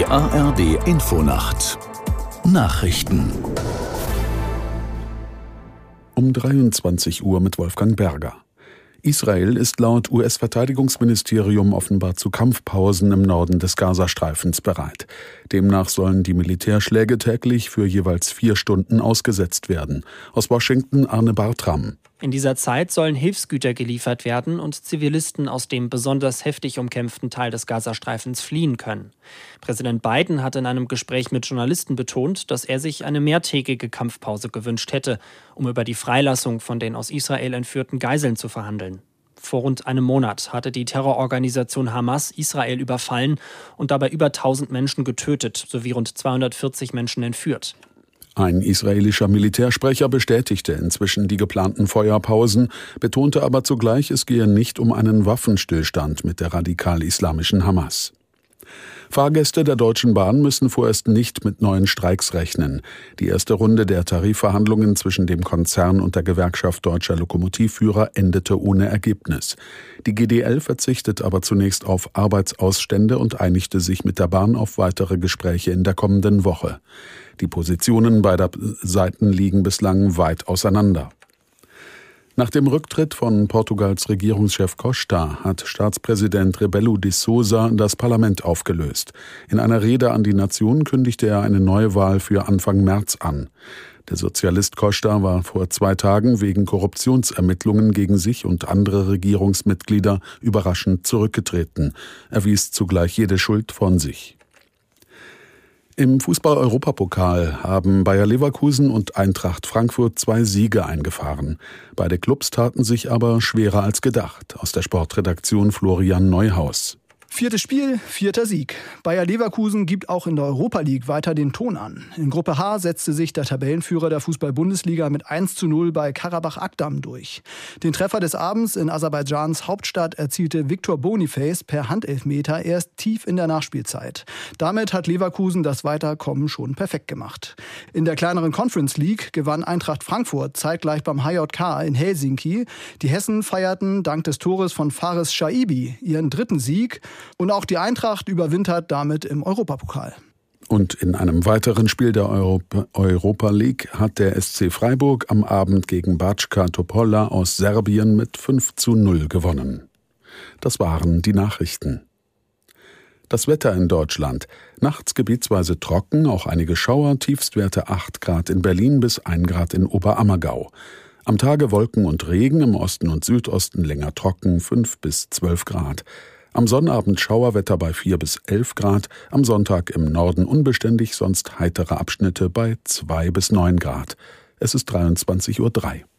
Die ARD Infonacht Nachrichten um 23 Uhr mit Wolfgang Berger. Israel ist laut US-Verteidigungsministerium offenbar zu Kampfpausen im Norden des Gazastreifens bereit. Demnach sollen die Militärschläge täglich für jeweils vier Stunden ausgesetzt werden. Aus Washington Arne Bartram. In dieser Zeit sollen Hilfsgüter geliefert werden und Zivilisten aus dem besonders heftig umkämpften Teil des Gazastreifens fliehen können. Präsident Biden hat in einem Gespräch mit Journalisten betont, dass er sich eine mehrtägige Kampfpause gewünscht hätte, um über die Freilassung von den aus Israel entführten Geiseln zu verhandeln. Vor rund einem Monat hatte die Terrororganisation Hamas Israel überfallen und dabei über 1000 Menschen getötet sowie rund 240 Menschen entführt. Ein israelischer Militärsprecher bestätigte inzwischen die geplanten Feuerpausen, betonte aber zugleich, es gehe nicht um einen Waffenstillstand mit der radikal-islamischen Hamas. Fahrgäste der Deutschen Bahn müssen vorerst nicht mit neuen Streiks rechnen. Die erste Runde der Tarifverhandlungen zwischen dem Konzern und der Gewerkschaft deutscher Lokomotivführer endete ohne Ergebnis. Die GDL verzichtet aber zunächst auf Arbeitsausstände und einigte sich mit der Bahn auf weitere Gespräche in der kommenden Woche. Die Positionen beider Seiten liegen bislang weit auseinander. Nach dem Rücktritt von Portugals Regierungschef Costa hat Staatspräsident Rebelo de Sousa das Parlament aufgelöst. In einer Rede an die Nation kündigte er eine Neuwahl für Anfang März an. Der Sozialist Costa war vor zwei Tagen wegen Korruptionsermittlungen gegen sich und andere Regierungsmitglieder überraschend zurückgetreten. Er wies zugleich jede Schuld von sich. Im Fußball-Europapokal haben Bayer Leverkusen und Eintracht Frankfurt zwei Siege eingefahren. Beide Clubs taten sich aber schwerer als gedacht. Aus der Sportredaktion Florian Neuhaus. Viertes Spiel, vierter Sieg. Bayer Leverkusen gibt auch in der Europa League weiter den Ton an. In Gruppe H setzte sich der Tabellenführer der Fußball-Bundesliga mit 1 zu 0 bei Karabach Akdam durch. Den Treffer des Abends in Aserbaidschans Hauptstadt erzielte Viktor Boniface per Handelfmeter erst tief in der Nachspielzeit. Damit hat Leverkusen das Weiterkommen schon perfekt gemacht. In der kleineren Conference League gewann Eintracht Frankfurt zeitgleich beim HJK in Helsinki. Die Hessen feierten dank des Tores von Fares Shaibi ihren dritten Sieg und auch die Eintracht überwintert damit im Europapokal. Und in einem weiteren Spiel der Europa, Europa, League hat der SC Freiburg am Abend gegen Backa Topola aus Serbien mit 5 zu 0 gewonnen. Das waren die Nachrichten. Das Wetter in Deutschland. Nachts gebietsweise trocken, auch einige Schauer, Tiefstwerte 8 Grad in Berlin bis 1 Grad in Oberammergau. Am Tage Wolken und Regen, im Osten und Südosten länger trocken, 5 bis 12 Grad. Am Sonnabend Schauerwetter bei 4 bis 11 Grad, am Sonntag im Norden unbeständig, sonst heitere Abschnitte bei 2 bis 9 Grad. Es ist 23.03 Uhr.